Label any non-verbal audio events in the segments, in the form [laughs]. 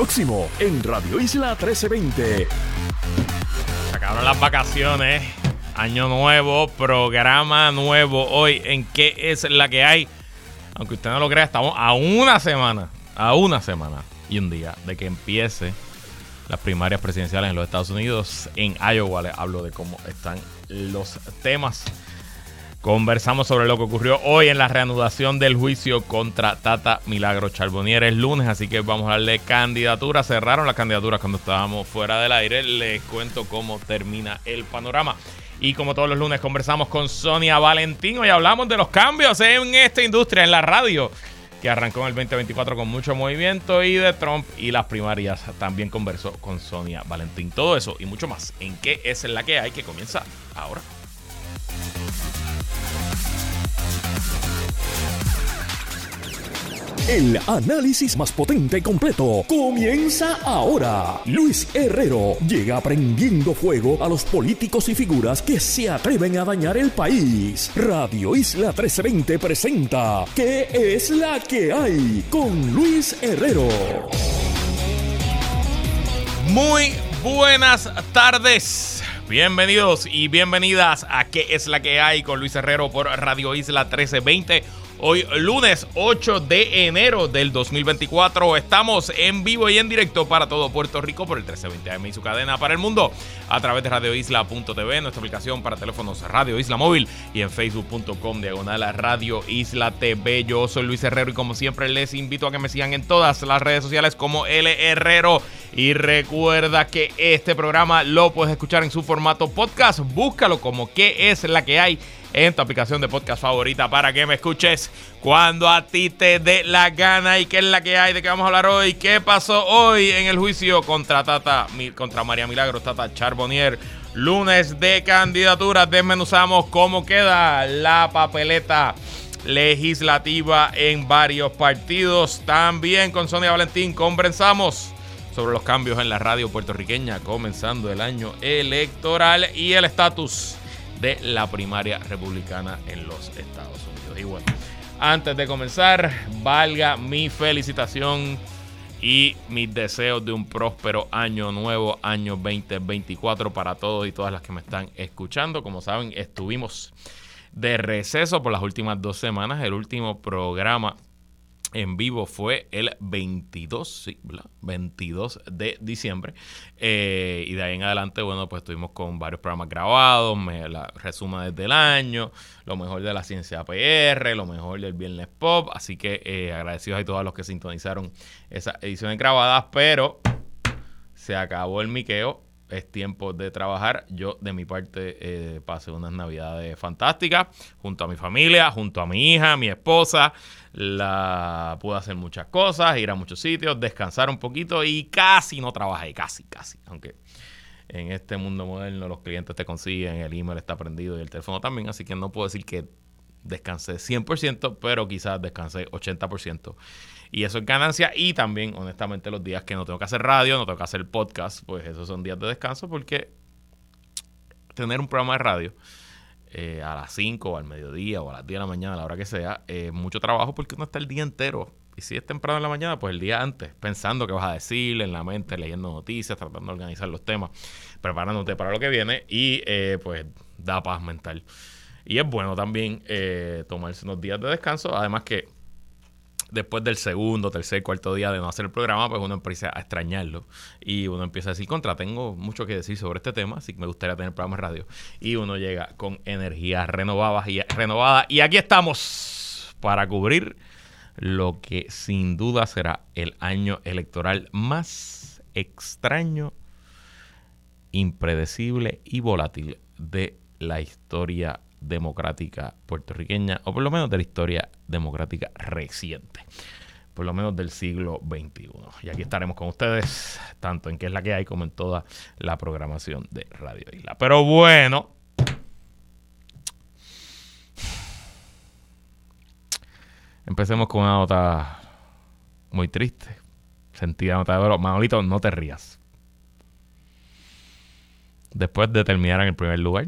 Próximo en Radio Isla 1320. Acabaron las vacaciones. Año nuevo, programa nuevo hoy en qué es la que hay. Aunque usted no lo crea, estamos a una semana, a una semana y un día de que empiece las primarias presidenciales en los Estados Unidos. En Iowa les hablo de cómo están los temas. Conversamos sobre lo que ocurrió hoy en la reanudación del juicio contra Tata Milagro Charbonnier el lunes, así que vamos a darle candidatura. Cerraron las candidaturas cuando estábamos fuera del aire. Les cuento cómo termina el panorama. Y como todos los lunes conversamos con Sonia Valentín. Hoy hablamos de los cambios en esta industria, en la radio, que arrancó en el 2024 con mucho movimiento y de Trump y las primarias. También conversó con Sonia Valentín. Todo eso y mucho más en qué es la que hay que comienza ahora. El análisis más potente y completo comienza ahora. Luis Herrero llega prendiendo fuego a los políticos y figuras que se atreven a dañar el país. Radio Isla 1320 presenta ¿Qué es la que hay? Con Luis Herrero. Muy buenas tardes. Bienvenidos y bienvenidas a ¿Qué es la que hay? con Luis Herrero por Radio Isla 1320 Hoy lunes 8 de enero del 2024 estamos en vivo y en directo para todo Puerto Rico por el 1320 AM y su cadena para el mundo a través de radioisla.tv, nuestra aplicación para teléfonos Radio Isla Móvil y en facebook.com diagonal Radio Isla TV. Yo soy Luis Herrero y como siempre les invito a que me sigan en todas las redes sociales como L Herrero y recuerda que este programa lo puedes escuchar en su formato podcast. Búscalo como qué es la que hay en tu aplicación de podcast favorita para que me escuches cuando a ti te dé la gana y qué es la que hay, de qué vamos a hablar hoy, qué pasó hoy en el juicio contra Tata, contra María Milagros, Tata Charbonnier. Lunes de candidaturas, desmenuzamos cómo queda la papeleta legislativa en varios partidos. También con Sonia Valentín conversamos sobre los cambios en la radio puertorriqueña comenzando el año electoral y el estatus de la primaria republicana en los Estados Unidos. Y bueno, antes de comenzar, valga mi felicitación y mis deseos de un próspero año nuevo, año 2024 para todos y todas las que me están escuchando. Como saben, estuvimos de receso por las últimas dos semanas. El último programa en vivo fue el 22, sí, 22 de diciembre. Eh, y de ahí en adelante, bueno, pues estuvimos con varios programas grabados, me la resuma desde el año, lo mejor de la ciencia PR, lo mejor del Viernes Pop. Así que eh, agradecidos a todos los que sintonizaron esas ediciones grabadas, pero se acabó el miqueo es tiempo de trabajar. Yo, de mi parte, eh, pasé unas navidades fantásticas junto a mi familia, junto a mi hija, mi esposa. La pude hacer muchas cosas, ir a muchos sitios, descansar un poquito y casi no trabajé, casi, casi. Aunque en este mundo moderno los clientes te consiguen, el email está prendido y el teléfono también, así que no puedo decir que descansé 100%, pero quizás descansé 80%. Y eso es ganancia. Y también, honestamente, los días que no tengo que hacer radio, no tengo que hacer podcast, pues esos son días de descanso porque tener un programa de radio eh, a las 5 o al mediodía o a las 10 de la mañana, a la hora que sea, es mucho trabajo porque uno está el día entero. Y si es temprano en la mañana, pues el día antes, pensando qué vas a decir en la mente, leyendo noticias, tratando de organizar los temas, preparándote para lo que viene y eh, pues da paz mental. Y es bueno también eh, tomarse unos días de descanso, además que después del segundo, tercer, cuarto día de no hacer el programa, pues uno empieza a extrañarlo y uno empieza a decir, contra, tengo mucho que decir sobre este tema, así que me gustaría tener programas de radio. Y uno llega con energías renovadas y renovadas. Y aquí estamos para cubrir lo que sin duda será el año electoral más extraño, impredecible y volátil de la historia democrática puertorriqueña, o por lo menos de la historia democrática reciente, por lo menos del siglo XXI. Y aquí estaremos con ustedes, tanto en qué es la que hay como en toda la programación de Radio Isla. Pero bueno, empecemos con una nota muy triste, sentida nota de. Manolito, no te rías. Después de terminar en el primer lugar,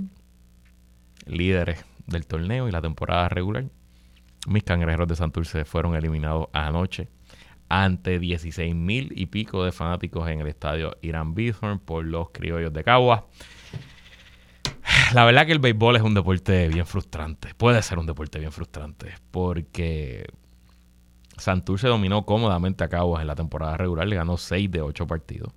líderes del torneo y la temporada regular. Mis cangrejeros de Santurce fueron eliminados anoche ante 16 mil y pico de fanáticos en el estadio Irán Bithorn por los criollos de Cagua. La verdad que el béisbol es un deporte bien frustrante. Puede ser un deporte bien frustrante porque Santurce dominó cómodamente a Caguas en la temporada regular, le ganó 6 de 8 partidos.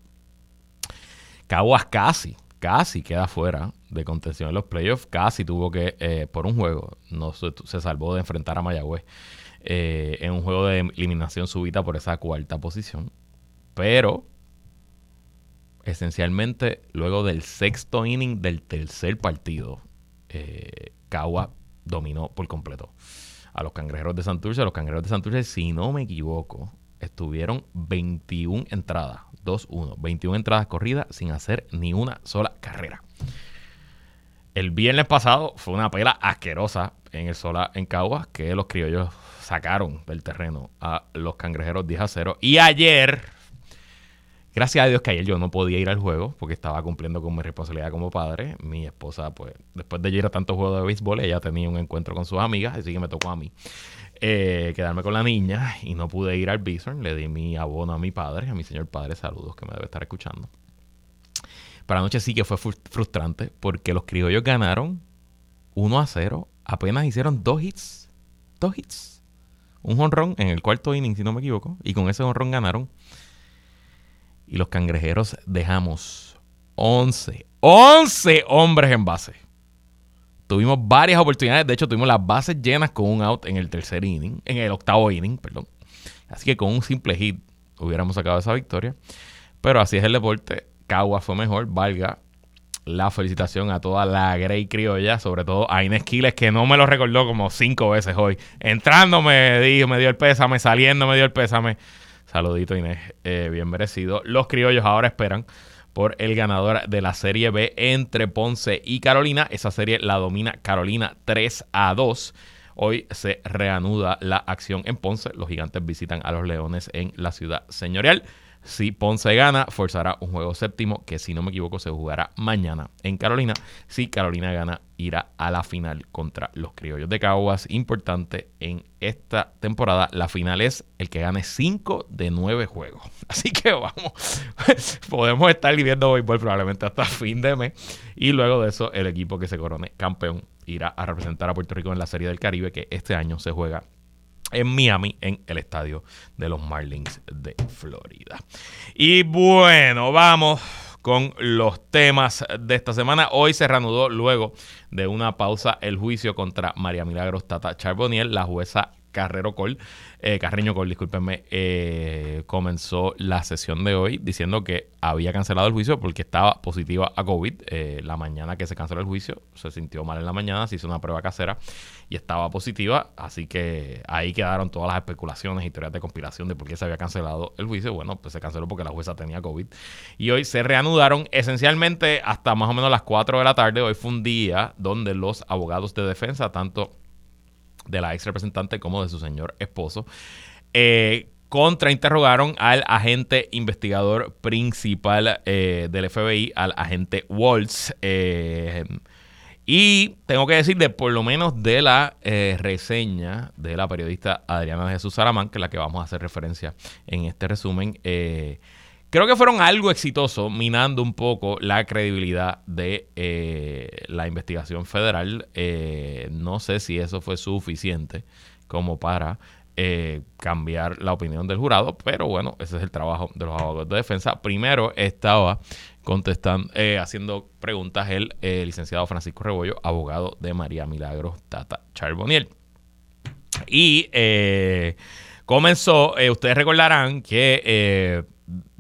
Caguas casi, casi queda fuera de contención en los playoffs, casi tuvo que, eh, por un juego, no se, salvó de enfrentar a Mayagüez eh, en un juego de eliminación súbita por esa cuarta posición. Pero, esencialmente, luego del sexto inning del tercer partido, eh, dominó por completo a los cangrejeros de Santurce. Los cangrejeros de Santurce, si no me equivoco, estuvieron 21 entradas, 2-1, 21 entradas corridas sin hacer ni una sola carrera. El viernes pasado fue una pela asquerosa en el Sola en Caguas que los criollos sacaron del terreno a los cangrejeros 10 a 0. Y ayer, gracias a Dios que ayer yo no podía ir al juego porque estaba cumpliendo con mi responsabilidad como padre. Mi esposa, pues, después de ir a tantos juegos de béisbol, ella tenía un encuentro con sus amigas, así que me tocó a mí eh, quedarme con la niña y no pude ir al Bison. Le di mi abono a mi padre, a mi señor padre, saludos que me debe estar escuchando. Para anoche sí que fue frustrante porque los criollos ganaron 1 a 0. Apenas hicieron dos hits. Dos hits. Un honrón en el cuarto inning, si no me equivoco. Y con ese honrón ganaron. Y los cangrejeros dejamos 11. 11 hombres en base. Tuvimos varias oportunidades. De hecho, tuvimos las bases llenas con un out en el tercer inning. En el octavo inning, perdón. Así que con un simple hit hubiéramos sacado esa victoria. Pero así es el deporte. Cagua fue mejor, valga la felicitación a toda la Grey Criolla, sobre todo a Inés Quiles, que no me lo recordó como cinco veces hoy. Entrando me dijo, me dio el pésame, saliendo me dio el pésame. Saludito Inés, eh, bien merecido. Los criollos ahora esperan por el ganador de la Serie B entre Ponce y Carolina. Esa serie la domina Carolina 3 a 2. Hoy se reanuda la acción en Ponce. Los gigantes visitan a los Leones en la ciudad señorial. Si Ponce gana, forzará un juego séptimo que si no me equivoco se jugará mañana en Carolina. Si Carolina gana, irá a la final contra los Criollos de Caguas. Importante en esta temporada, la final es el que gane 5 de 9 juegos. [laughs] Así que vamos, [laughs] podemos estar viviendo béisbol probablemente hasta fin de mes. Y luego de eso, el equipo que se corone campeón irá a representar a Puerto Rico en la Serie del Caribe que este año se juega en Miami, en el estadio de los Marlins de Florida. Y bueno, vamos con los temas de esta semana. Hoy se reanudó luego de una pausa el juicio contra María Milagros Tata Charboniel, la jueza Carrero Col, eh, Carreño Col, discúlpenme, eh, comenzó la sesión de hoy diciendo que había cancelado el juicio porque estaba positiva a COVID. Eh, la mañana que se canceló el juicio, se sintió mal en la mañana, se hizo una prueba casera y estaba positiva. Así que ahí quedaron todas las especulaciones y teorías de conspiración de por qué se había cancelado el juicio. Bueno, pues se canceló porque la jueza tenía COVID. Y hoy se reanudaron esencialmente hasta más o menos las 4 de la tarde. Hoy fue un día donde los abogados de defensa, tanto de la ex representante como de su señor esposo. Eh, contrainterrogaron al agente investigador principal eh, del FBI, al agente Waltz. Eh, y tengo que decir de por lo menos de la reseña de la periodista Adriana Jesús Saramán, que es la que vamos a hacer referencia en este resumen, creo que fueron algo exitoso, minando un poco la credibilidad de eh, la investigación federal. Eh, no sé si eso fue suficiente como para eh, cambiar la opinión del jurado, pero bueno, ese es el trabajo de los abogados de defensa. Primero estaba contestando, haciendo preguntas el licenciado Francisco Rebollo, abogado de María Milagros Tata Charboniel. Y comenzó, ustedes recordarán que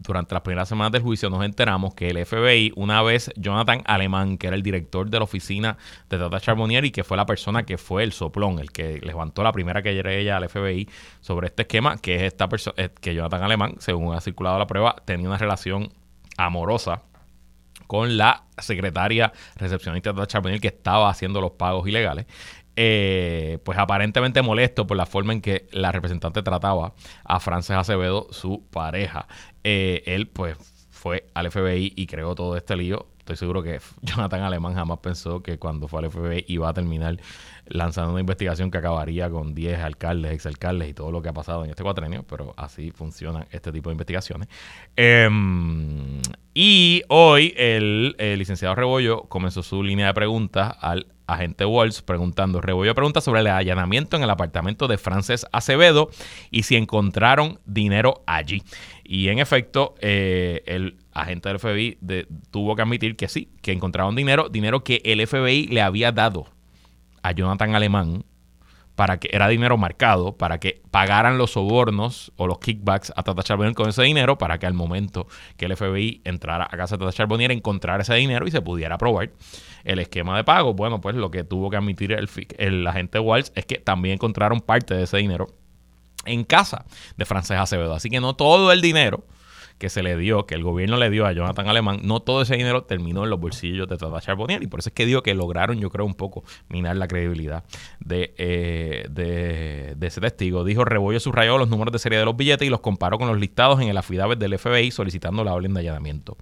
durante las primeras semanas del juicio nos enteramos que el FBI, una vez Jonathan Alemán, que era el director de la oficina de Tata Charbonnier y que fue la persona que fue el soplón, el que levantó la primera que ella al FBI sobre este esquema, que es esta persona, eh, que Jonathan Alemán, según ha circulado la prueba, tenía una relación amorosa con la secretaria recepcionista de Charbonnier que estaba haciendo los pagos ilegales. Eh, pues aparentemente molesto por la forma en que la representante trataba a Frances Acevedo, su pareja. Eh, él pues fue al FBI y creó todo este lío. Estoy seguro que Jonathan Alemán jamás pensó que cuando fue al FBI iba a terminar lanzando una investigación que acabaría con 10 alcaldes, exalcaldes y todo lo que ha pasado en este cuatrenio, pero así funcionan este tipo de investigaciones. Em, y hoy el, licenciado Rebollo comenzó su línea de preguntas al agente Walls preguntando, Rebollo pregunta sobre el allanamiento en el apartamento de Frances Acevedo y si encontraron dinero allí. Y en efecto, eh, el agente del FBI tuvo que admitir que sí, que encontraron dinero, dinero que el FBI le había dado a Jonathan Alemán para que era dinero marcado, para que pagaran los sobornos o los kickbacks a Tata Charbonnier con ese dinero, para que al momento que el FBI entrara a casa de Tata Charbonnier encontrara ese dinero y se pudiera aprobar el esquema de pago. Bueno, pues lo que tuvo que admitir el, el agente Walsh es que también encontraron parte de ese dinero en casa de Frances Acevedo. Así que no todo el dinero que se le dio, que el gobierno le dio a Jonathan Alemán, no todo ese dinero terminó en los bolsillos de Tata Charbonnier. Y por eso es que digo que lograron, yo creo, un poco minar la credibilidad de, eh, de, ese testigo. Dijo, Rebollo subrayó los números de serie de los billetes y los comparó con los listados en el affidavit del FBI solicitando la orden de allanamiento.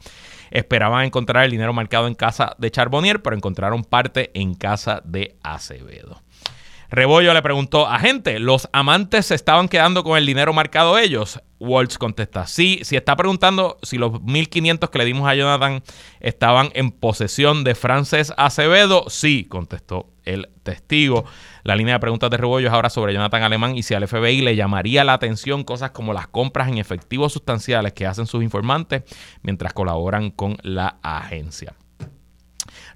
Esperaban encontrar el dinero marcado en casa de Charbonnier, pero encontraron parte en casa de Acevedo. Rebollo le preguntó, a gente, ¿los amantes se estaban quedando con el dinero marcado ellos? Waltz contesta, sí, si está preguntando si los 1500 que le dimos a Jonathan estaban en posesión de Frances Acevedo, sí, contestó el testigo. La línea de preguntas de Rebollo es ahora sobre Jonathan Alemán y si al FBI le llamaría la atención cosas como las compras en efectivo sustanciales que hacen sus informantes mientras colaboran con la agencia.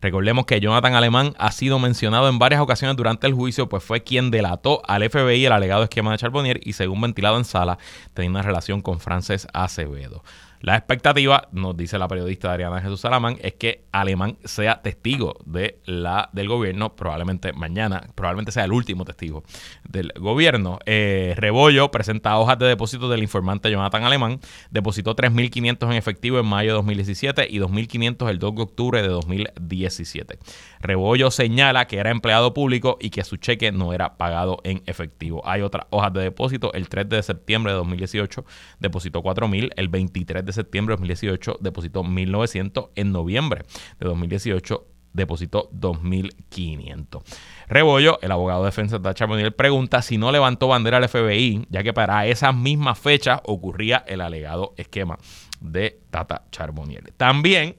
Recordemos que Jonathan Alemán ha sido mencionado en varias ocasiones durante el juicio, pues fue quien delató al FBI el alegado esquema de Charbonnier y según ventilado en sala, tenía una relación con Frances Acevedo. La expectativa, nos dice la periodista Adriana Jesús Salamán, es que Alemán sea testigo de la, del gobierno, probablemente mañana, probablemente sea el último testigo del gobierno. Eh, Rebollo presenta hojas de depósito del informante Jonathan Alemán, depositó 3.500 en efectivo en mayo de 2017 y 2.500 el 2 de octubre de 2017. Rebollo señala que era empleado público y que su cheque no era pagado en efectivo. Hay otras hojas de depósito, el 3 de septiembre de 2018 depositó 4.000, el 23 de septiembre de 2018 depositó 1.900. En noviembre de 2018 depositó 2.500. Rebollo, el abogado de defensa de Charbonnier, pregunta si no levantó bandera al FBI, ya que para esas mismas fechas ocurría el alegado esquema de Tata Charbonnier. También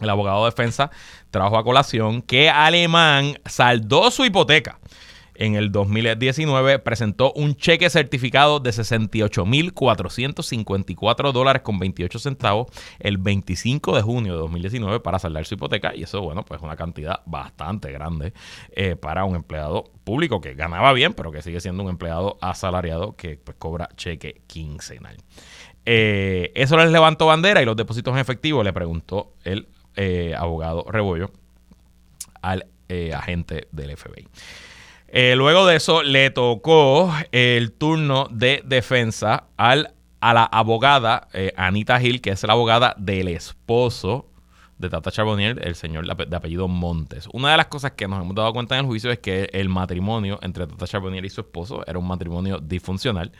el abogado de defensa trajo a colación que Alemán saldó su hipoteca en el 2019 presentó un cheque certificado de 68.454 dólares con 28 centavos el 25 de junio de 2019 para saldar su hipoteca y eso, bueno, pues es una cantidad bastante grande eh, para un empleado público que ganaba bien, pero que sigue siendo un empleado asalariado que pues, cobra cheque quincenal. Eh, eso les levantó bandera y los depósitos en efectivo le preguntó el eh, abogado Rebollo al agente del FBI. Eh, luego de eso le tocó el turno de defensa al, a la abogada eh, Anita Gil, que es la abogada del esposo de Tata Charbonnier, el señor de apellido Montes. Una de las cosas que nos hemos dado cuenta en el juicio es que el matrimonio entre Tata Charbonnier y su esposo era un matrimonio disfuncional,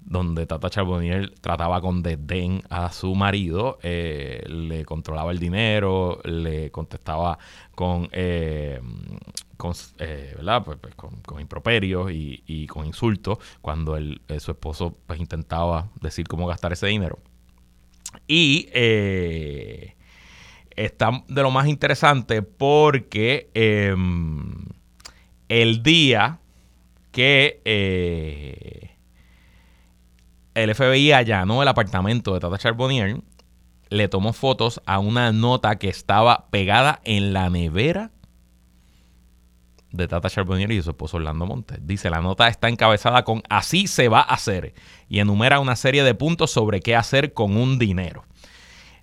donde Tata Charbonnier trataba con desdén a su marido, eh, le controlaba el dinero, le contestaba con, eh, con eh, ¿verdad? Pues, pues, con, improperios y, con insultos cuando el, su esposo pues, intentaba decir cómo gastar ese dinero. Y está de lo más interesante porque em, el día que eh, el FBI allanó el apartamento de Tata Charbonnier, le tomó fotos a una nota que estaba pegada en la nevera de Tata Charbonnier y su esposo Orlando Montes. Dice, la nota está encabezada con así se va a hacer y enumera una serie de puntos sobre qué hacer con un dinero.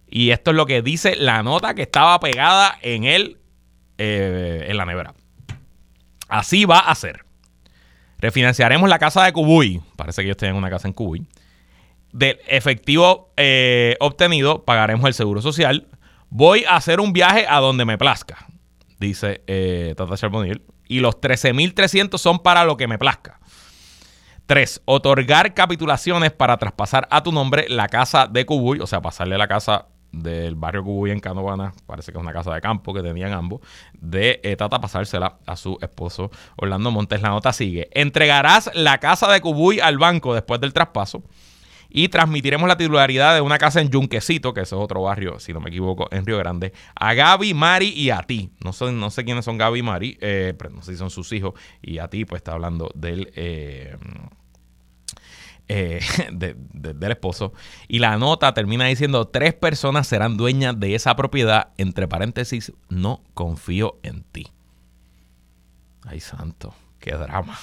Y esto es lo que dice la nota que estaba pegada en él, eh, en la nevera. Así va a ser. Refinanciaremos la casa de Cubuy. Parece que ellos tienen una casa en Cubuy. Del efectivo eh, obtenido, pagaremos el seguro social. Voy a hacer un viaje a donde me plazca, dice eh, Tata Charbonnier. Y los 13.300 son para lo que me plazca. 3. Otorgar capitulaciones para traspasar a tu nombre la casa de Cubuy, o sea, pasarle la casa del barrio Cubuy en Canovana, parece que es una casa de campo que tenían ambos, de eh, Tata pasársela a su esposo Orlando Montes. La nota sigue. Entregarás la casa de Cubuy al banco después del traspaso y transmitiremos la titularidad de una casa en Yunquecito, que es otro barrio, si no me equivoco, en Río Grande, a Gaby, Mari y a ti. No sé, no sé quiénes son Gaby y Mari, eh, pero no sé si son sus hijos, y a ti, pues está hablando del... Eh, eh, [laughs] del esposo. Y la nota termina diciendo, tres personas serán dueñas de esa propiedad, entre paréntesis, no confío en ti. Ay, santo, qué drama.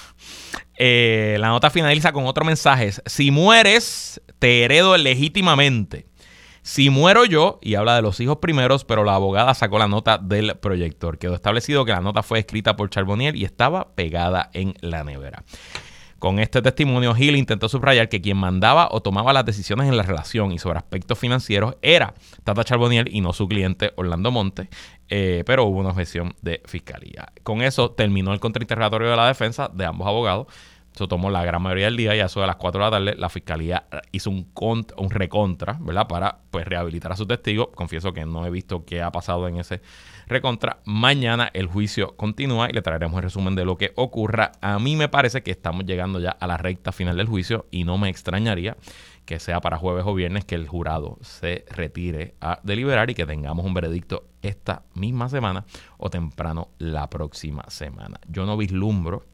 Eh, la nota finaliza con otro mensaje. Si mueres, te heredo legítimamente. Si muero yo, y habla de los hijos primeros, pero la abogada sacó la nota del proyector. Quedó establecido que la nota fue escrita por Charbonnier y estaba pegada en la nevera. Con este testimonio, Hill intentó subrayar que quien mandaba o tomaba las decisiones en la relación y sobre aspectos financieros era Tata Charbonnier y no su cliente Orlando Monte, eh, pero hubo una objeción de fiscalía. Con eso terminó el contrainterrogatorio de la defensa de ambos abogados. Eso tomó la gran mayoría del día y a eso de las 4 de la tarde la fiscalía hizo un, un recontra, ¿verdad? Para pues rehabilitar a su testigo. Confieso que no he visto qué ha pasado en ese recontra. Mañana el juicio continúa y le traeremos el resumen de lo que ocurra. A mí me parece que estamos llegando ya a la recta final del juicio y no me extrañaría que sea para jueves o viernes que el jurado se retire a deliberar y que tengamos un veredicto esta misma semana o temprano la próxima semana. Yo no vislumbro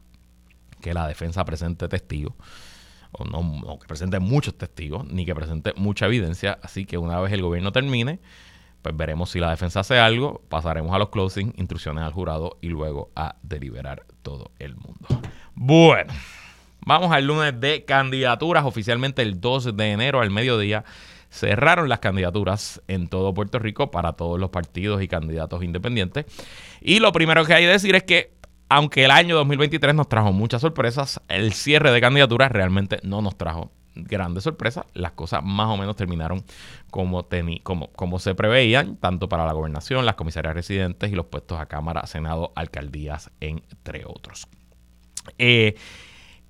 que la defensa presente testigos o no, no, que presente muchos testigos, ni que presente mucha evidencia. Así que una vez el gobierno termine, pues veremos si la defensa hace algo, pasaremos a los closing, instrucciones al jurado y luego a deliberar todo el mundo. Bueno, vamos al lunes de candidaturas. Oficialmente el 2 de enero al mediodía cerraron las candidaturas en todo Puerto Rico para todos los partidos y candidatos independientes. Y lo primero que hay que decir es que aunque el año 2023 nos trajo muchas sorpresas, el cierre de candidaturas realmente no nos trajo grandes sorpresas. Las cosas más o menos terminaron como, se preveían, tanto para la gobernación, las comisarias residentes y los puestos a Cámara, Senado, alcaldías, entre otros. Eh,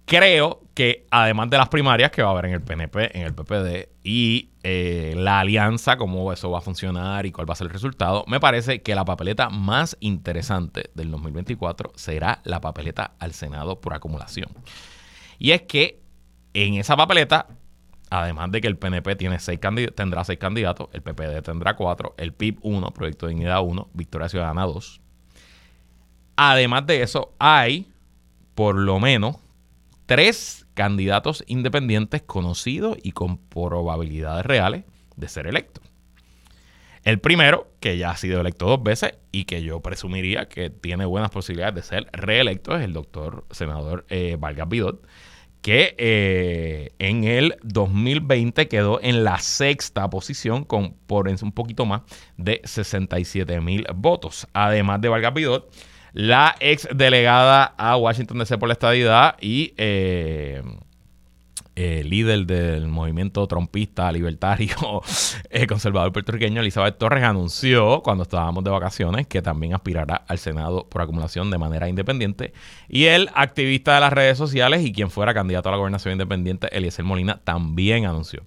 creo que además de las primarias que va a haber en el PNP, en el PPD y eh, la alianza, cómo eso va a funcionar y cuál va a ser el resultado, me parece que la papeleta más interesante del 2024 será la papeleta al Senado por acumulación. Y es que en esa papeleta, además de que el PNP tiene seis tendrá seis candidatos, el PPD tendrá cuatro, el PIB 1, Proyecto de Dignidad 1, Victoria Ciudadana 2. Además de eso, hay por lo menos tres candidatos independientes conocidos y con probabilidades reales de ser electos. El primero, que ya ha sido electo dos veces y que yo presumiría que tiene buenas posibilidades de ser reelecto, es el doctor senador eh, Vargas Vidot que eh, en el 2020 quedó en la sexta posición con por un poquito más de 67 mil votos. Además de Vargas Vidot, la ex delegada a Washington DC por la estadidad y eh, eh, líder del movimiento trompista libertario [laughs] eh, conservador puertorriqueño, Elizabeth Torres, anunció cuando estábamos de vacaciones que también aspirará al Senado por acumulación de manera independiente. Y el activista de las redes sociales y quien fuera candidato a la gobernación independiente, Eliezer Molina, también anunció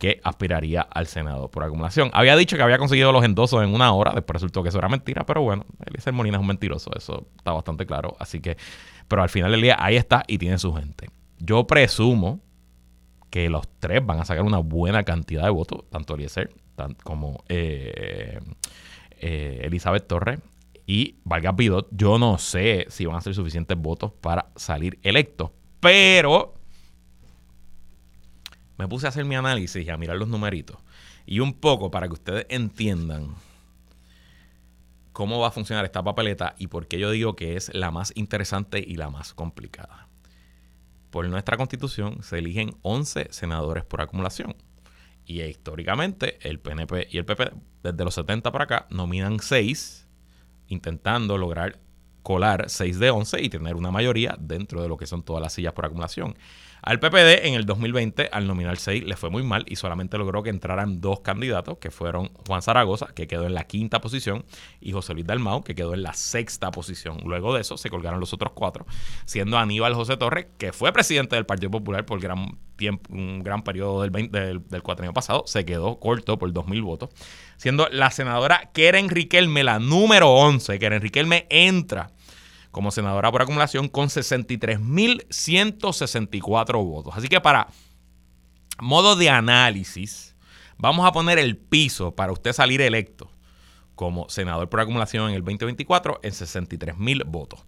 que aspiraría al Senado por acumulación. Había dicho que había conseguido los endosos en una hora, después resultó que eso era mentira, pero bueno, Eliezer Molina es un mentiroso, eso está bastante claro. Así que, pero al final del día ahí está y tiene su gente. Yo presumo que los tres van a sacar una buena cantidad de votos, tanto Eliezer como eh, eh, Elizabeth Torres y Vargas Bidot. Yo no sé si van a ser suficientes votos para salir electos, pero me puse a hacer mi análisis y a mirar los numeritos. Y un poco para que ustedes entiendan cómo va a funcionar esta papeleta y por qué yo digo que es la más interesante y la más complicada por nuestra constitución se eligen 11 senadores por acumulación. Y históricamente el PNP y el PP desde los 70 para acá nominan 6, intentando lograr colar 6 de 11 y tener una mayoría dentro de lo que son todas las sillas por acumulación. Al PPD en el 2020, al nominar 6, le fue muy mal y solamente logró que entraran dos candidatos, que fueron Juan Zaragoza, que quedó en la quinta posición, y José Luis Dalmau, que quedó en la sexta posición. Luego de eso se colgaron los otros cuatro, siendo Aníbal José Torres, que fue presidente del Partido Popular por gran tiempo, un gran periodo del, del, del año pasado, se quedó corto por 2.000 votos, siendo la senadora Keren Riquelme la número 11. Keren Riquelme entra como senadora por acumulación con 63.164 votos. Así que para modo de análisis, vamos a poner el piso para usted salir electo como senador por acumulación en el 2024 en 63.000 votos.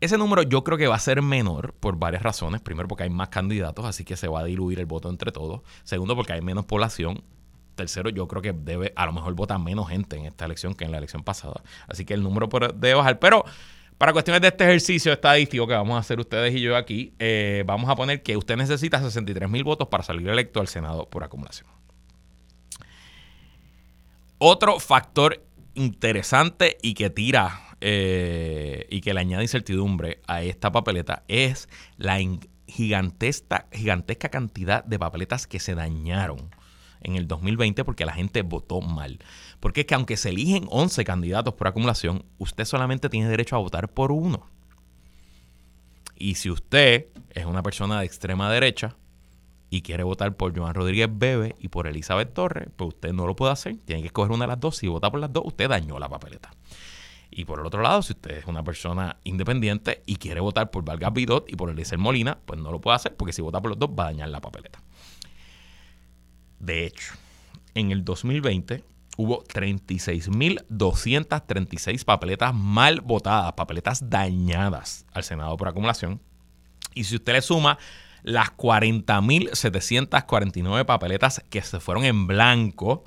Ese número yo creo que va a ser menor por varias razones. Primero, porque hay más candidatos, así que se va a diluir el voto entre todos. Segundo, porque hay menos población. Tercero, yo creo que debe, a lo mejor vota menos gente en esta elección que en la elección pasada. Así que el número debe bajar. Pero para cuestiones de este ejercicio estadístico que vamos a hacer ustedes y yo aquí, eh, vamos a poner que usted necesita 63 mil votos para salir electo al Senado por acumulación. Otro factor interesante y que tira eh, y que le añade incertidumbre a esta papeleta es la gigantesca, gigantesca cantidad de papeletas que se dañaron en el 2020 porque la gente votó mal. Porque es que aunque se eligen 11 candidatos por acumulación, usted solamente tiene derecho a votar por uno. Y si usted es una persona de extrema derecha y quiere votar por Joan Rodríguez Bebe y por Elizabeth Torres, pues usted no lo puede hacer. Tiene que escoger una de las dos. Si vota por las dos, usted dañó la papeleta. Y por el otro lado, si usted es una persona independiente y quiere votar por Vargas Bidot y por Eliezer Molina, pues no lo puede hacer porque si vota por los dos va a dañar la papeleta. De hecho, en el 2020 hubo 36.236 papeletas mal votadas, papeletas dañadas al Senado por acumulación. Y si usted le suma las 40.749 papeletas que se fueron en blanco,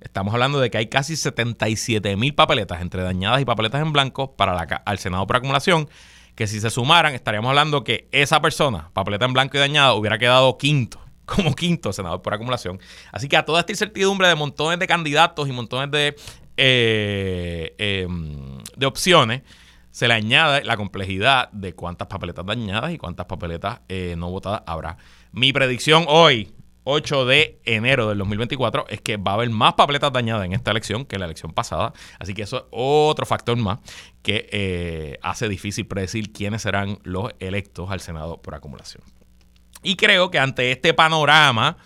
estamos hablando de que hay casi 77.000 papeletas entre dañadas y papeletas en blanco para la, al Senado por acumulación, que si se sumaran estaríamos hablando que esa persona, papeleta en blanco y dañada, hubiera quedado quinto como quinto senador por acumulación. Así que a toda esta incertidumbre de montones de candidatos y montones de, eh, em, de opciones, se le añade la complejidad de cuántas papeletas dañadas y cuántas papeletas eh, no votadas habrá. Mi predicción hoy, 8 de enero del 2024, es que va a haber más papeletas dañadas en esta elección que en la elección pasada. Así que eso es otro factor más que eh, hace difícil predecir quiénes serán los electos al Senado por acumulación. Y creo que ante este panorama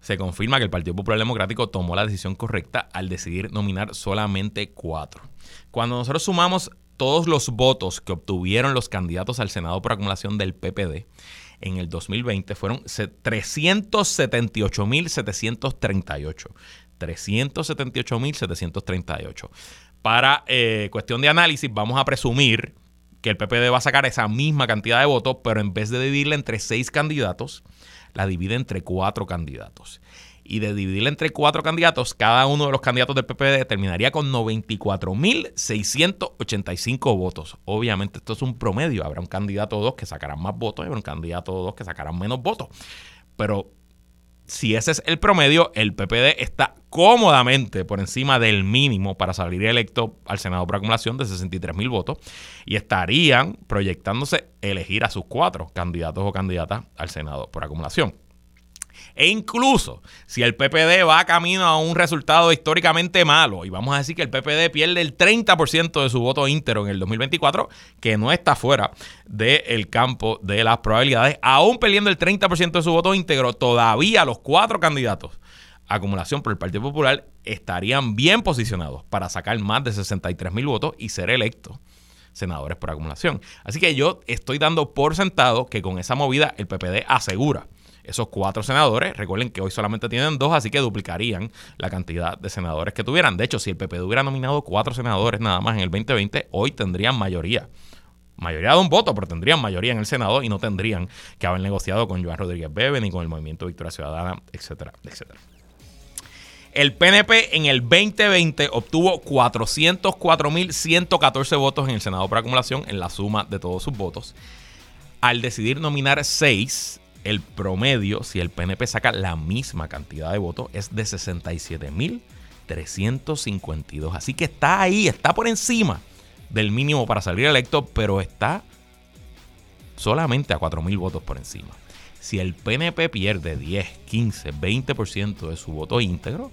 se confirma que el Partido Popular Democrático tomó la decisión correcta al decidir nominar solamente cuatro. Cuando nosotros sumamos todos los votos que obtuvieron los candidatos al Senado por acumulación del PPD en el 2020 fueron 378.738. 378.738. Para eh, cuestión de análisis, vamos a presumir que el PPD va a sacar esa misma cantidad de votos, pero en vez de dividirla entre seis candidatos, la divide entre cuatro candidatos. Y de dividirla entre cuatro candidatos, cada uno de los candidatos del PPD terminaría con 94.685 votos. Obviamente esto es un promedio. Habrá un candidato o dos que sacarán más votos y habrá un candidato o dos que sacarán menos votos. Pero si ese es el promedio, el PPD está cómodamente por encima del mínimo para salir electo al Senado por acumulación de 63 mil votos y estarían proyectándose elegir a sus cuatro candidatos o candidatas al Senado por acumulación. E incluso si el PPD va camino a un resultado históricamente malo, y vamos a decir que el PPD pierde el 30% de su voto íntero en el 2024, que no está fuera del campo de las probabilidades, aún perdiendo el 30% de su voto íntegro, todavía los cuatro candidatos a acumulación por el Partido Popular estarían bien posicionados para sacar más de 63 mil votos y ser electos senadores por acumulación. Así que yo estoy dando por sentado que con esa movida el PPD asegura esos cuatro senadores. Recuerden que hoy solamente tienen dos, así que duplicarían la cantidad de senadores que tuvieran. De hecho, si el PP hubiera nominado cuatro senadores nada más en el 2020, hoy tendrían mayoría. Mayoría de un voto, pero tendrían mayoría en el Senado y no tendrían que haber negociado con Joan Rodríguez Bebe ni con el Movimiento Victoria Ciudadana, etcétera, etcétera. El PNP en el 2020 obtuvo 404.114 votos en el Senado por acumulación en la suma de todos sus votos. Al decidir nominar seis, el promedio, si el PNP saca la misma cantidad de votos, es de 67.352. Así que está ahí, está por encima del mínimo para salir electo, pero está solamente a 4.000 votos por encima. Si el PNP pierde 10, 15, 20% de su voto íntegro,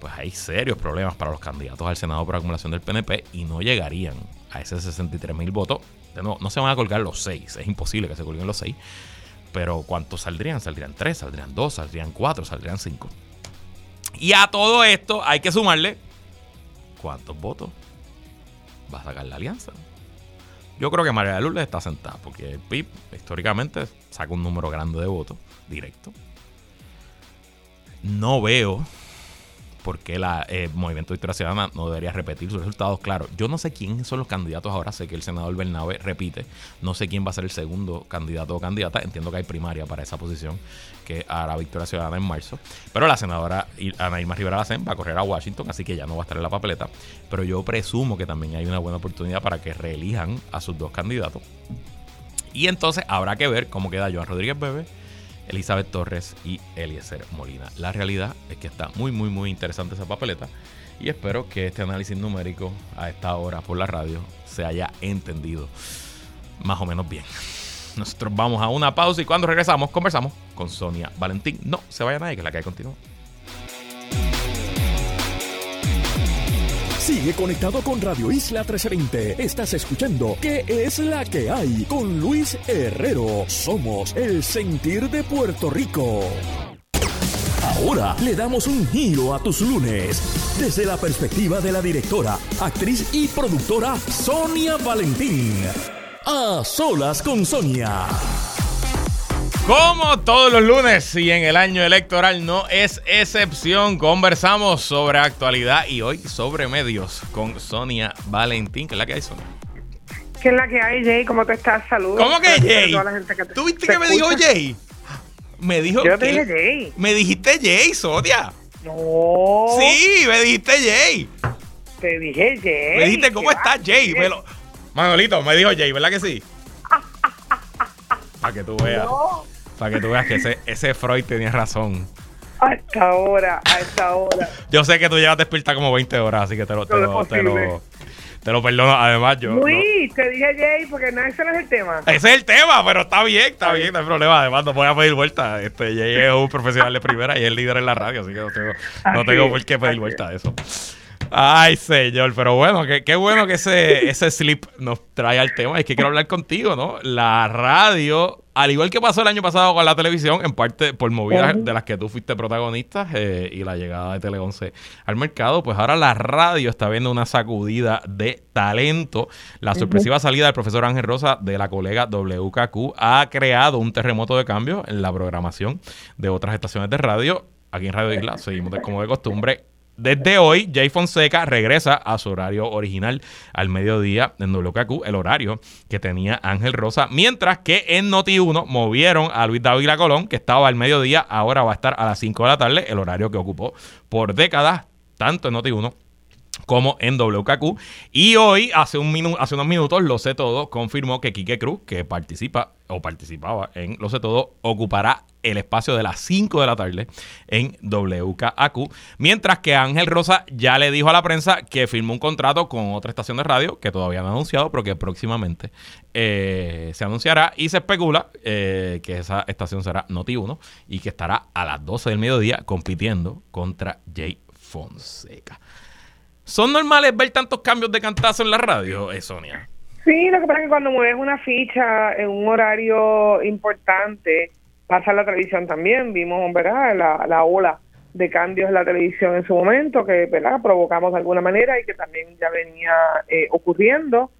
pues hay serios problemas para los candidatos al Senado por acumulación del PNP y no llegarían a ese 63 mil votos. No, no se van a colgar los 6, es imposible que se colguen los 6. Pero ¿cuántos saldrían? Saldrían 3, saldrían 2, saldrían 4, saldrían 5. Y a todo esto hay que sumarle cuántos votos va a sacar la alianza. Yo creo que María Lourdes está sentada porque el PIB históricamente saca un número grande de votos directo. No veo porque la eh, Movimiento Victoria Ciudadana no debería repetir sus resultados. Claro, yo no sé quiénes son los candidatos ahora, sé que el senador Bernabe repite, no sé quién va a ser el segundo candidato o candidata, entiendo que hay primaria para esa posición, que hará Victoria Ciudadana en marzo, pero la senadora Ana Irma Rivera Lacen va a correr a Washington, así que ya no va a estar en la papeleta, pero yo presumo que también hay una buena oportunidad para que reelijan a sus dos candidatos. Y entonces habrá que ver cómo queda Joan Rodríguez Bebe Elizabeth Torres y Eliezer Molina. La realidad es que está muy, muy, muy interesante esa papeleta y espero que este análisis numérico a esta hora por la radio se haya entendido más o menos bien. Nosotros vamos a una pausa y cuando regresamos conversamos con Sonia Valentín. No se vaya nadie, que es la que continúa. Sigue conectado con Radio Isla 1320. Estás escuchando ¿Qué es la que hay? Con Luis Herrero. Somos el sentir de Puerto Rico. Ahora le damos un giro a tus lunes desde la perspectiva de la directora, actriz y productora Sonia Valentín. A solas con Sonia. Como todos los lunes y en el año electoral no es excepción, conversamos sobre actualidad y hoy sobre medios con Sonia Valentín. ¿Qué es la que hay, Sonia? ¿Qué es la que hay, Jay? ¿Cómo te estás? Saludos. ¿Cómo que Jay? ¿Tú viste que me dijo Jay? Me dijo Yo te dije Jay. Me dijiste Jay, Sonia. No. Sí, me dijiste Jay. Te dije Jay. Me dijiste, ¿cómo estás, Jay? Me lo... Manolito, me dijo Jay, ¿verdad que sí? [laughs] Para que tú veas. No. Para que tú veas que ese, ese Freud tenía razón. A esta hora, a esta hora. Yo sé que tú llevas despierta como 20 horas, así que te lo, te, lo, te, lo, te lo, perdono. Además, yo. Luis, te dije Jay, porque no, ese no es el tema. Ese es el tema, pero está bien, está bien, no hay problema. Además, no voy a pedir vuelta. Este, Jay es un profesional de primera y es líder en la radio, así que no tengo, no tengo por qué pedir vuelta a eso. Ay, señor, pero bueno, qué, bueno que ese, ese slip nos trae al tema. Es que quiero hablar contigo, ¿no? La radio, al igual que pasó el año pasado con la televisión, en parte por movidas de las que tú fuiste protagonista eh, y la llegada de Tele 11 al mercado, pues ahora la radio está viendo una sacudida de talento. La sorpresiva salida del profesor Ángel Rosa de la colega WKQ ha creado un terremoto de cambio en la programación de otras estaciones de radio. Aquí en Radio Isla seguimos como de costumbre desde hoy, Jay Fonseca regresa a su horario original al mediodía en WKQ, el horario que tenía Ángel Rosa, mientras que en Noti1 movieron a Luis David Colón, que estaba al mediodía, ahora va a estar a las 5 de la tarde, el horario que ocupó por décadas, tanto en Noti1 como en WKQ. Y hoy, hace, un hace unos minutos, Lo Sé Todo confirmó que Quique Cruz, que participa o participaba en Lo Sé Todo, ocupará el espacio de las 5 de la tarde en WKAQ. Mientras que Ángel Rosa ya le dijo a la prensa que firmó un contrato con otra estación de radio que todavía no ha anunciado, pero que próximamente eh, se anunciará y se especula eh, que esa estación será Noti1 y que estará a las 12 del mediodía compitiendo contra Jay Fonseca. ¿Son normales ver tantos cambios de cantazo en la radio, eh, Sonia? Sí, lo que pasa es que cuando mueves una ficha en un horario importante, pasa la televisión también. Vimos, ¿verdad?, la, la ola de cambios en la televisión en su momento que, ¿verdad?, provocamos de alguna manera y que también ya venía eh, ocurriendo.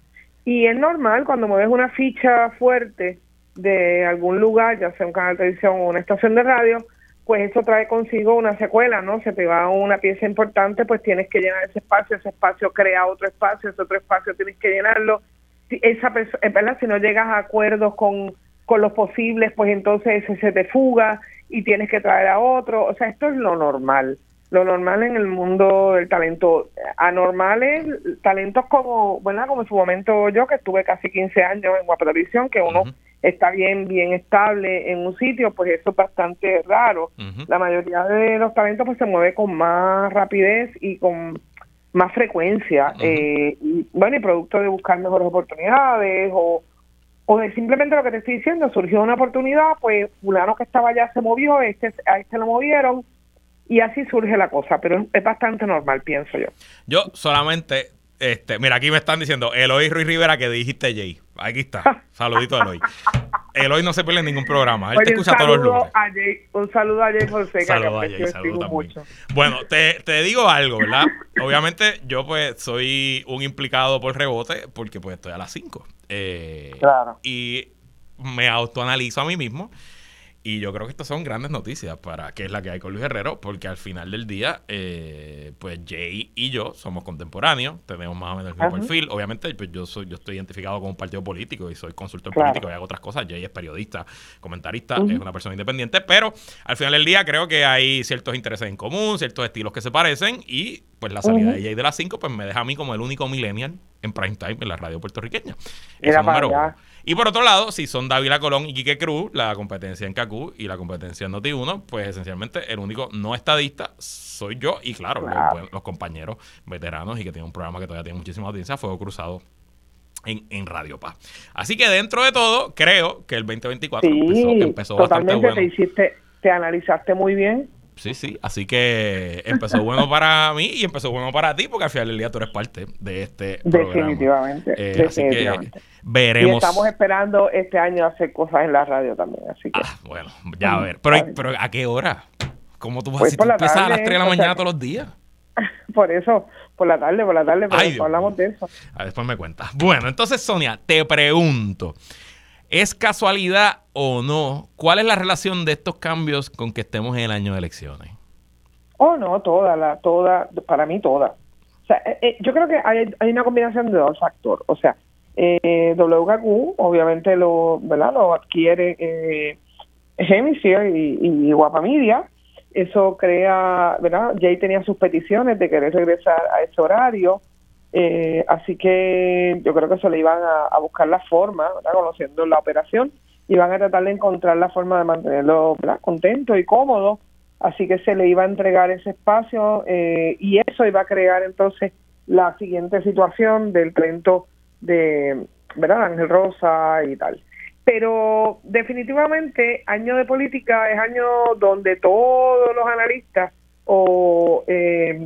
Y es normal cuando mueves una ficha fuerte de algún lugar, ya sea un canal de televisión o una estación de radio, pues eso trae consigo una secuela, ¿no? Se te va una pieza importante, pues tienes que llenar ese espacio, ese espacio crea otro espacio, ese otro espacio tienes que llenarlo. Esa ¿verdad? Si no llegas a acuerdos con, con los posibles, pues entonces se te fuga y tienes que traer a otro. O sea, esto es lo normal. Lo normal en el mundo del talento. Anormales, talentos como, bueno, como en su momento yo, que estuve casi 15 años en Guapa Televisión, que uno está bien, bien estable en un sitio, pues eso es bastante raro. La mayoría de los talentos pues se mueve con más rapidez y con más frecuencia. eh, y, bueno, y producto de buscar mejores oportunidades o, o de simplemente lo que te estoy diciendo, surgió una oportunidad, pues fulano que estaba allá se movió, este, a este lo movieron, y así surge la cosa, pero es bastante normal, pienso yo. Yo solamente, este, mira, aquí me están diciendo, Eloy Ruiz Rivera que dijiste Jay. Aquí está. Saludito a Eloy. Eloy no se pierde en ningún programa. Él te escucha todos los lunes. un saludo a Jay Fonseca. Saludo a Jay, saludo mucho. Bueno, te, te, digo algo, ¿verdad? [laughs] Obviamente yo pues soy un implicado por rebote porque pues estoy a las 5. Eh, claro. Y me autoanalizo a mí mismo y yo creo que estas son grandes noticias para que es la que hay con Luis Herrero, porque al final del día, eh, pues Jay y yo somos contemporáneos, tenemos más o menos el mismo perfil. Obviamente, pues yo soy, yo estoy identificado con un partido político y soy consultor político y hago otras cosas. Jay es periodista, comentarista, es una persona independiente, pero al final del día creo que hay ciertos intereses en común, ciertos estilos que se parecen y pues la salida de Jay de las 5 pues me deja a mí como el único millennial en prime time en la radio puertorriqueña. Eso número. Y por otro lado, si son Dávila Colón y Quique Cruz, la competencia en CACU y la competencia en Noti1, pues esencialmente el único no estadista soy yo y claro, Los, compañeros veteranos y que tienen un programa que todavía tiene muchísima audiencia, Fuego Cruzado en, en, Radio Paz. Así que dentro de todo, creo que el 2024 empezó, bastante bueno. Te, hiciste, te analizaste muy bien Sí, sí. Así que empezó bueno [laughs] para mí y empezó bueno para ti, porque al final del día tú eres parte de este definitivamente, eh, Así que veremos. Y estamos esperando este año hacer cosas en la radio también. Así que. Ah, bueno, ya a ver. Pero, pero ¿a qué hora? ¿Cómo tú vas pues a empezar a las 3 de la mañana todos los días? [laughs] Por eso, por la tarde, por la tarde, pero hablamos de eso. A después me cuentas. Bueno, entonces, Sonia, te pregunto. ¿Es casualidad o no? ¿Cuál es la relación de estos cambios con que estemos en el año de elecciones? Oh, no, toda, la, toda, para mí toda. O sea, eh, eh, yo creo que hay, hay, una combinación de dos factores. O sea, eh, WKQ obviamente lo, ¿verdad? lo adquiere eh, y, y Guapa Media. Eso crea, ¿verdad? Jay tenía sus peticiones de querer regresar a ese horario. Eh, así que yo creo que se le iban a, buscar la forma, conociendo la operación, iban a tratar de encontrar la forma de mantenerlo contento y cómodo. Así que se le iba a entregar ese espacio eh, y eso iba a crear entonces la siguiente situación del talento de ¿verdad? Ángel Rosa y tal. Pero definitivamente año de política es año donde todos los analistas o, eh,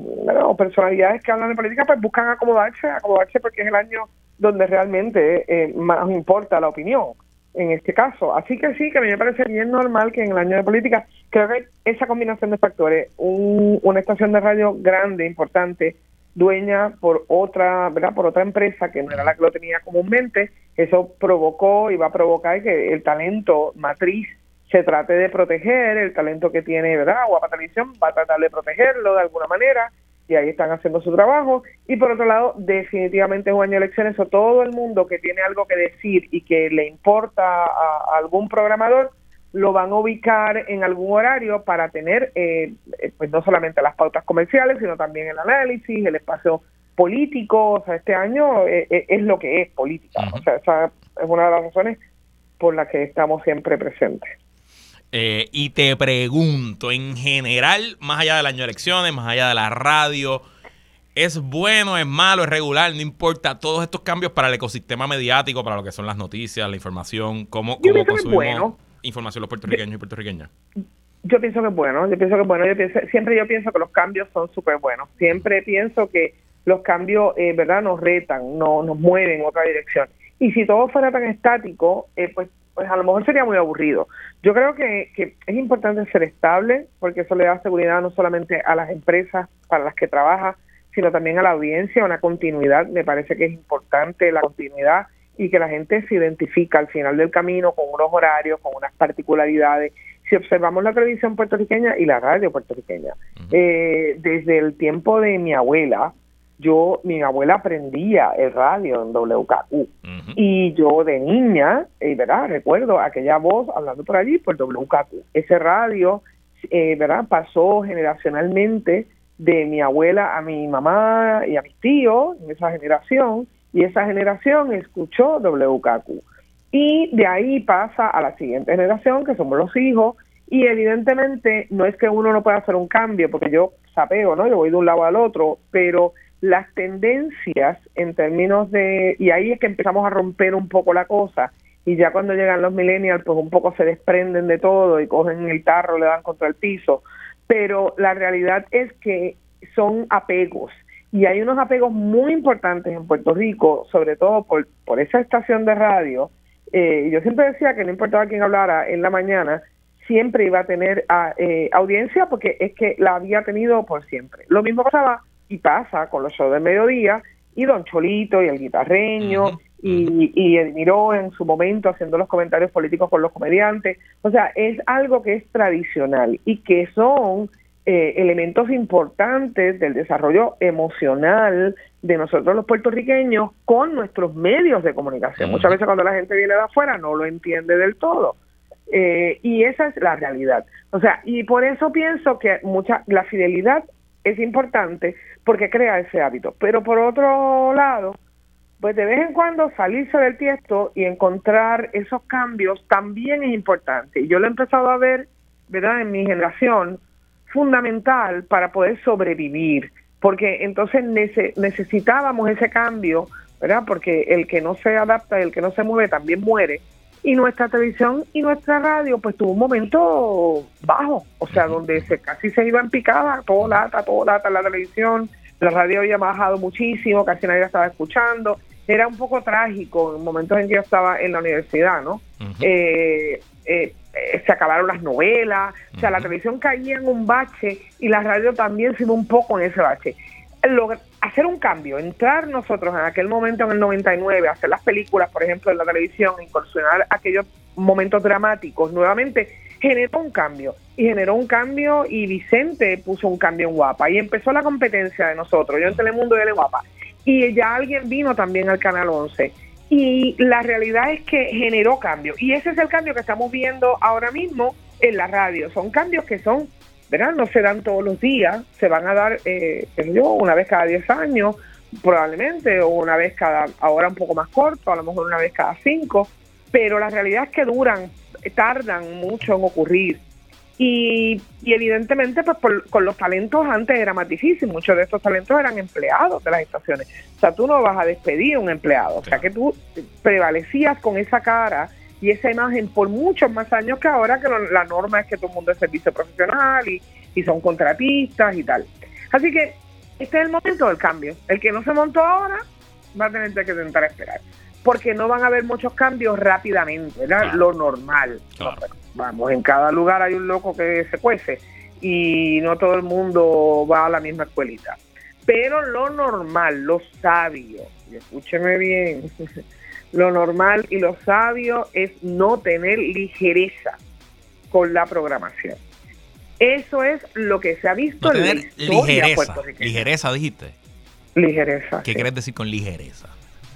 o personalidades que hablan de política pues buscan acomodarse, acomodarse porque es el año donde realmente eh, más importa la opinión en este caso. Así que sí, que a mí me parece bien normal que en el año de política, creo que esa combinación de factores, una estación de radio grande, importante, dueña por otra, ¿verdad? Por otra empresa que no era la que lo tenía comúnmente, eso provocó y va a provocar que el talento matriz se trate de proteger el talento que tiene, ¿verdad? Guapa Televisión va a tratar de protegerlo de alguna manera y ahí están haciendo su trabajo. Y por otro lado, definitivamente es un año de elecciones o todo el mundo que tiene algo que decir y que le importa a, algún programador, lo van a ubicar en algún horario para tener, eh, eh, pues no solamente las pautas comerciales, sino también el análisis, el espacio político. O sea, este año eh, es lo que es política. O sea, esa es una de las razones por las que estamos siempre presentes. Eh, y te pregunto, en general, más allá del año de elecciones, más allá de la radio, ¿es bueno, es malo, es regular? No importa, todos estos cambios para el ecosistema mediático, para lo que son las noticias, la información, cómo, cómo consumimos información los puertorriqueños y puertorriqueñas. Yo pienso que es bueno, yo pienso que es bueno, yo pienso, siempre yo pienso que los cambios son súper buenos, siempre pienso que los cambios, eh, ¿verdad?, nos retan, no, nos mueven en otra dirección. Y si todo fuera tan estático, eh, pues pues a lo mejor sería muy aburrido. Yo creo que, que es importante ser estable porque eso le da seguridad no solamente a las empresas para las que trabaja, sino también a la audiencia, una continuidad. Me parece que es importante la continuidad y que la gente se identifica al final del camino con unos horarios, con unas particularidades. Si observamos la televisión puertorriqueña y la radio puertorriqueña, eh, desde el tiempo de mi abuela, yo, mi abuela aprendía el radio en WKU y yo de niña, eh, ¿verdad? Recuerdo aquella voz hablando por allí por WKU. Ese radio, eh, ¿verdad? Pasó generacionalmente de mi abuela a mi mamá y a mis tíos en esa generación y esa generación escuchó WKQ. Y de ahí pasa a la siguiente generación, que somos los hijos, y evidentemente no es que uno no pueda hacer un cambio, porque yo sapeo, ¿no? Yo voy de un lado al otro, pero las tendencias en términos de, y ahí es que empezamos a romper un poco la cosa, y ya cuando llegan los millennials, pues un poco se desprenden de todo y cogen el tarro, le dan contra el piso. Pero la realidad es que son apegos y hay unos apegos muy importantes en Puerto Rico, sobre todo por, por esa estación de radio. Eh, yo siempre decía que no importaba quién hablara en la mañana, siempre iba a tener ah, eh, audiencia porque es que la había tenido por siempre. Lo mismo pasaba y pasa con los shows de mediodía y Don Cholito y el guitarreño y, y Edmiró en su momento haciendo los comentarios políticos con los comediantes. O sea, es algo que es tradicional y que son eh, elementos importantes del desarrollo emocional de nosotros los puertorriqueños con nuestros medios de comunicación. Muchas veces cuando la gente viene de afuera no lo entiende del todo. Eh, y esa es la realidad. O sea, y por eso pienso que mucha la fidelidad es importante porque crea ese hábito. Pero por otro lado, pues de vez en cuando salirse del tiesto y encontrar esos cambios también es importante. Yo lo he empezado a ver, ¿verdad? En mi generación, fundamental para poder sobrevivir, porque entonces necesitábamos ese cambio, ¿verdad? Porque el que no se adapta, el que no se mueve, también muere. Y nuestra televisión y nuestra radio, pues tuvo un momento bajo, o sea, donde se casi se iba en picada, todo lata, todo lata la televisión, la radio había bajado muchísimo, casi nadie estaba escuchando. Era un poco trágico en momentos en que yo estaba en la universidad, ¿no? eh, eh, eh, se acabaron las novelas, o sea, la televisión caía en un bache y la radio también se un poco en ese bache. Hacer un cambio, entrar nosotros en aquel momento en el 99, hacer las películas, por ejemplo, en la televisión, incursionar aquellos momentos dramáticos, nuevamente generó un cambio y generó un cambio y Vicente puso un cambio en Guapa y empezó la competencia de nosotros, yo en Telemundo y él en Guapa y ya alguien vino también al Canal 11 y la realidad es que generó cambio. Y ese es el cambio que estamos viendo ahora mismo en la radio. Son cambios que son, ¿verdad? No se dan todos los días, se van a dar, eh, yo, una vez cada 10 años, probablemente, o una vez cada, ahora un poco más corto, a lo mejor una vez cada 5, pero la realidad es que duran, tardan mucho en ocurrir. Y, evidentemente, pues con los talentos antes era más difícil. Muchos de estos talentos eran empleados de las estaciones. O sea, tú no vas a despedir a un empleado. O sea, que tú prevalecías con esa cara y esa imagen por muchos más años que ahora, que la norma es que todo el mundo es servicio profesional y, y son contratistas y tal. Así que este es el momento del cambio. El que no se montó ahora va a tener que intentar esperar. Porque no van a haber muchos cambios rápidamente, ¿verdad? Lo normal. Claro. Vamos, en cada lugar hay un loco que se cuece y no todo el mundo va a la misma escuelita. Pero lo normal, lo sabio, y escúcheme bien, [laughs] lo normal y lo sabio es no tener ligereza con la programación. Eso es lo que se ha visto en la ligereza, ligereza dijiste. Ligereza. ¿Qué quieres decir con ligereza?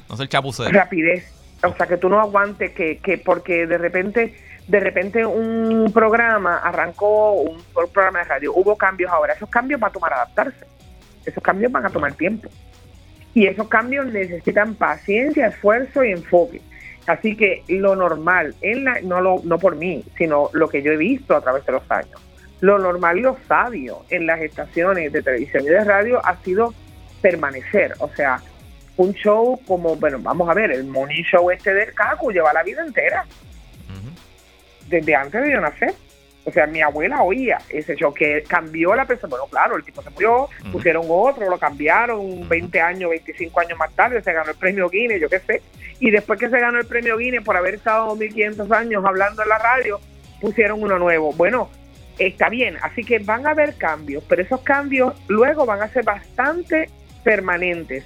No sé el chapucero. Rapidez. O sea, que tú no aguantes que, que porque de repente de repente un programa arrancó, un, programa de radio, hubo cambios ahora, esos cambios van a tomar adaptarse, esos cambios van a tomar tiempo. Y esos cambios necesitan paciencia, esfuerzo y enfoque. Así que lo normal, en la, no, lo, no por mí, sino lo que yo he visto a través de los años, lo normal y lo sabio en las estaciones de televisión y de radio ha sido permanecer. O sea, un show como, bueno, vamos a ver, el Money Show este de Cacu lleva la vida entera desde antes de yo nacer. O sea, mi abuela oía ese show que cambió la persona. Bueno, claro, el tipo se murió, pusieron otro, lo cambiaron 20 años, 25 años más tarde, se ganó el premio Guinness, yo qué sé. Y después que se ganó el premio Guinness por haber estado 1500 años hablando en la radio, pusieron uno nuevo. Bueno, está bien, así que van a haber cambios, pero esos cambios luego van a ser bastante permanentes.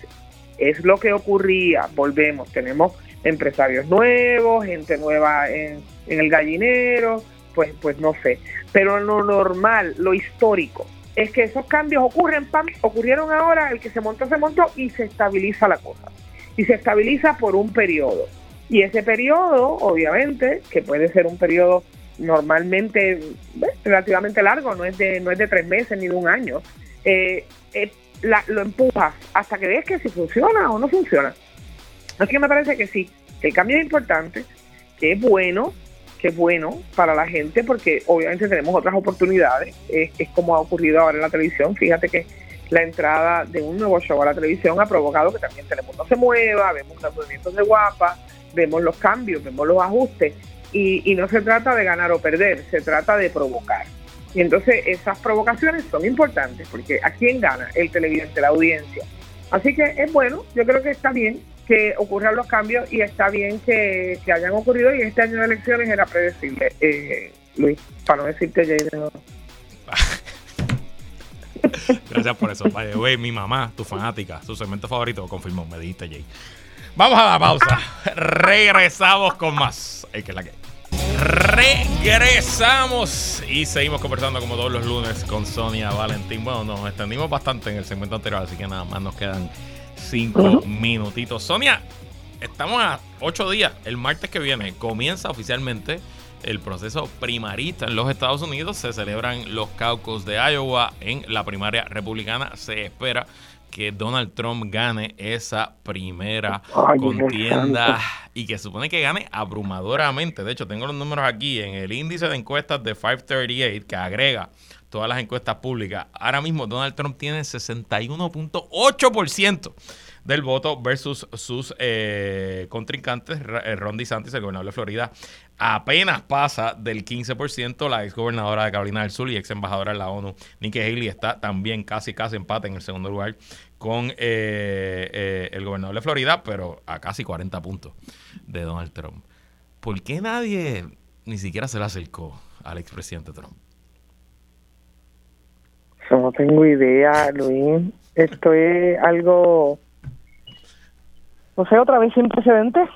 Es lo que ocurría, volvemos, tenemos empresarios nuevos, gente nueva en en el gallinero, pues, pues no sé. Pero lo normal, lo histórico, es que esos cambios ocurren, pam, ocurrieron ahora, el que se montó, se montó y se estabiliza la cosa. Y se estabiliza por un periodo. Y ese periodo, obviamente, que puede ser un periodo normalmente relativamente largo, no es de no es de tres meses ni de un año, eh, eh, lo empujas hasta que ves que si funciona o no funciona. Así que me parece que sí, que el cambio es importante, que es bueno, que es bueno para la gente porque obviamente tenemos otras oportunidades, es, como ha ocurrido ahora en la televisión, fíjate que, la entrada de un nuevo show a la televisión ha provocado que también Telemundo se mueva, vemos los movimientos de guapa, vemos los cambios, vemos los ajustes y, no se trata de ganar o perder, se trata de provocar. Y entonces esas provocaciones son importantes porque ¿a quién gana? El televidente, la audiencia. Así que es bueno, yo creo que está bien que ocurran los cambios y está bien que, hayan ocurrido y este año de elecciones era predecible, eh, Luis, para no decirte Jay de [laughs] Gracias por eso. Vaya, güey, mi mamá, tu fanática, su segmento favorito, confirmó, me dijiste, Jay. Vamos a la pausa. Regresamos con más. Hay que la que. Regresamos y seguimos conversando como todos los lunes con Sonia Valentín. Bueno, nos extendimos bastante en el segmento anterior, así que nada más nos quedan cinco minutitos. Sonia, estamos a ocho días. El martes que viene comienza oficialmente el proceso primarista en los Estados Unidos. Se celebran los caucus de Iowa en la primaria republicana. Se espera que Donald Trump gane esa primera contienda y que supone que gane abrumadoramente. De hecho, tengo los números aquí en el índice de encuestas de 538 que agrega todas las encuestas públicas. Ahora mismo Donald Trump tiene 61.8% del voto versus sus eh, contrincantes. Eh, Ron DeSantis, el gobernador de Florida, apenas pasa del 15%. La ex gobernadora de Carolina del Sur y ex embajadora en la ONU, Nikki Haley, está también casi, casi empate en el segundo lugar con eh, el gobernador de Florida, pero a casi 40 puntos de Donald Trump. ¿Por qué nadie ni siquiera se le acercó al expresidente Trump? No tengo idea, Luis. Esto es algo no sé, otra vez sin precedentes.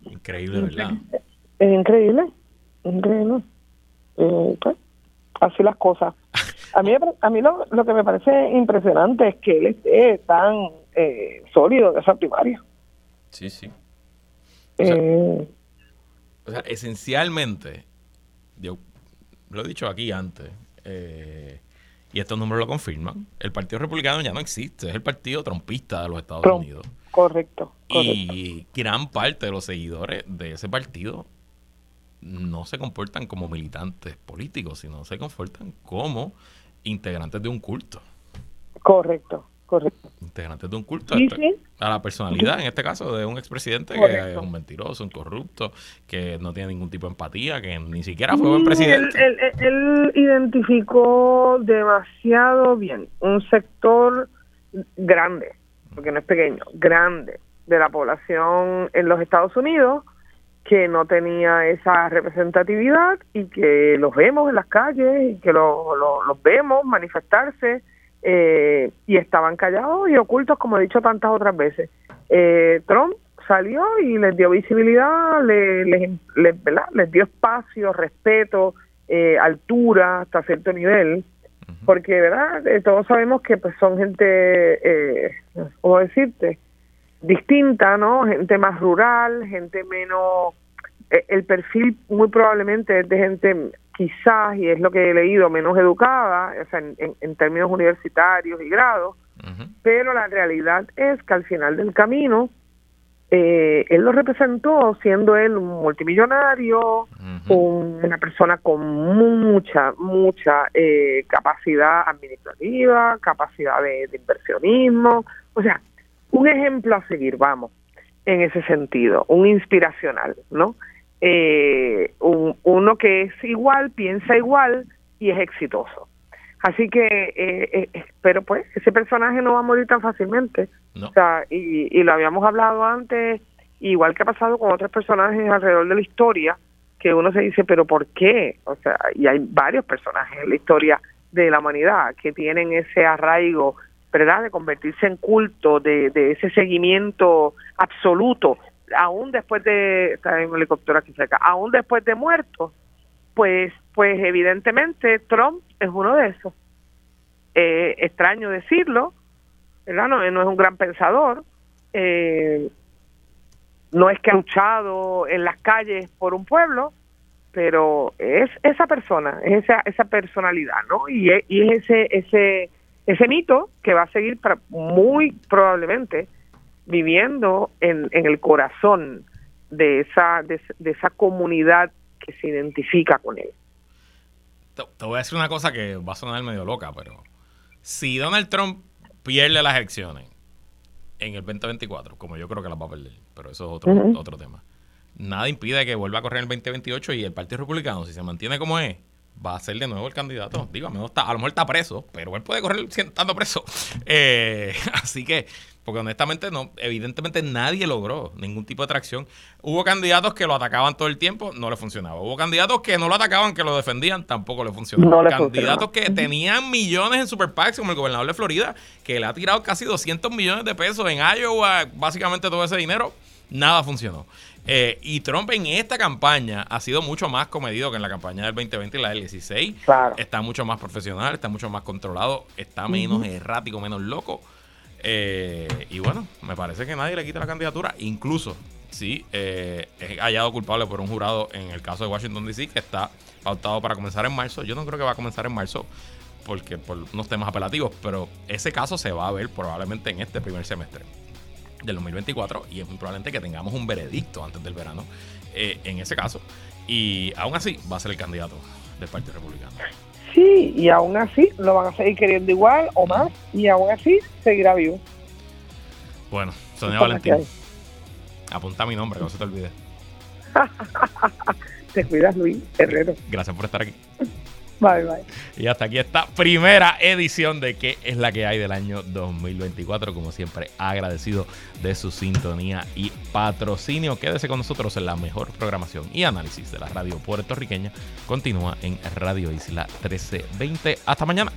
Increíble, ¿verdad? Es increíble, increíble. Eh, pues, así las cosas. A mí, a mí lo, lo, que me parece impresionante es que él esté tan eh, sólido de esa primaria. Sí, sí. Eh, o sea, esencialmente, yo lo he dicho aquí antes, y estos números lo confirman, el Partido Republicano ya no existe, es el partido trompista de los Estados Unidos. Correcto, Y gran parte de los seguidores de ese partido no se comportan como militantes políticos, sino se comportan como integrantes de un culto. Correcto, correcto. Integrantes de un culto a la personalidad, en este caso, de un expresidente que es un mentiroso, un corrupto, que no tiene ningún tipo de empatía, que ni siquiera fue buen presidente. él identificó demasiado bien un sector grande porque no es pequeño, grande de la población en los Estados Unidos que no tenía esa representatividad y que los vemos en las calles y que los vemos manifestarse eh, y estaban callados y ocultos como he dicho tantas otras veces. Eh, Trump salió y les dio visibilidad, les, les, dio espacio, respeto, eh, altura hasta cierto nivel porque verdad eh, todos sabemos que pues son gente eh, cómo decirte distinta no gente más rural gente menos eh, el perfil muy probablemente es de gente quizás y es lo que he leído menos educada o sea en, en, términos universitarios y grados pero la realidad es que al final del camino eh, él lo representó siendo él un multimillonario, una persona con mucha, mucha eh, capacidad administrativa, capacidad de, inversionismo, o sea, un ejemplo a seguir, vamos, en ese sentido, un inspiracional, ¿no? Eh, uno que es igual, piensa igual y es exitoso. Así que, eh, eh, pero pues, ese personaje no va a morir tan fácilmente. O sea, y, y lo habíamos hablado antes, igual que ha pasado con otros personajes alrededor de la historia, que uno se dice, pero ¿por qué? O sea, y hay varios personajes en la historia de la humanidad que tienen ese arraigo, ¿verdad?, de convertirse en culto, de, de ese seguimiento absoluto, aún después de, está en un helicóptero aquí cerca, aún después de muertos, pues, pues evidentemente Trump es uno de esos. Eh, extraño decirlo, ¿verdad? No, es un gran pensador, eh, no es que ha luchado en las calles por un pueblo, pero es esa persona, es esa, esa personalidad, ¿no? Y es, y es ese, ese, ese mito que va a seguir muy probablemente viviendo en, en el corazón de esa, de esa comunidad que se identifica con él. Te, voy a decir una cosa que va a sonar medio loca, pero si Donald Trump pierde las elecciones en el 2024, como yo creo que las va a perder, pero eso es otro, otro tema. Nada impide que vuelva a correr en el 2028 y el Partido Republicano, si se mantiene como es, va a ser de nuevo el candidato. Digo, a, lo mejor está preso, pero él puede correr estando preso. [laughs] Eh, así que, porque honestamente, no, evidentemente nadie logró ningún tipo de atracción. Hubo candidatos que lo atacaban todo el tiempo, no le funcionaba. Hubo candidatos que no lo atacaban, que lo defendían, tampoco le funcionaba. candidatos que tenían millones en Super PACs, como el gobernador de Florida, que le ha tirado casi 200 millones de pesos en Iowa, básicamente todo ese dinero, nada funcionó. Eh, y Trump en esta campaña ha sido mucho más comedido que en la campaña del 2020 y la del 16. Está mucho más profesional, está mucho más controlado, está menos errático, menos loco. Eh, y bueno, me parece que nadie le quita la candidatura, incluso si eh, es hallado culpable por un jurado en el caso de Washington DC, que está pautado para comenzar en marzo. Yo no creo que va a comenzar en marzo porque por unos temas apelativos, pero ese caso se va a ver probablemente en este primer semestre del 2024 y es muy probablemente que tengamos un veredicto antes del verano eh, en ese caso. Y aún así va a ser el candidato del Partido Republicano. Sí, y aún así lo van a seguir queriendo igual o más y aún así seguirá vivo. Bueno, Sonia Valentín, apunta mi nombre, que no se te olvide. [laughs] te cuidas, Luis Herrero. Gracias por estar aquí. Bye, bye. Y hasta aquí esta primera edición de ¿Qué es la que hay del año 2024? Como siempre, agradecido de su sintonía y patrocinio. Quédese con nosotros en la mejor programación y análisis de la radio puertorriqueña. Continúa en Radio Isla 1320. Hasta mañana.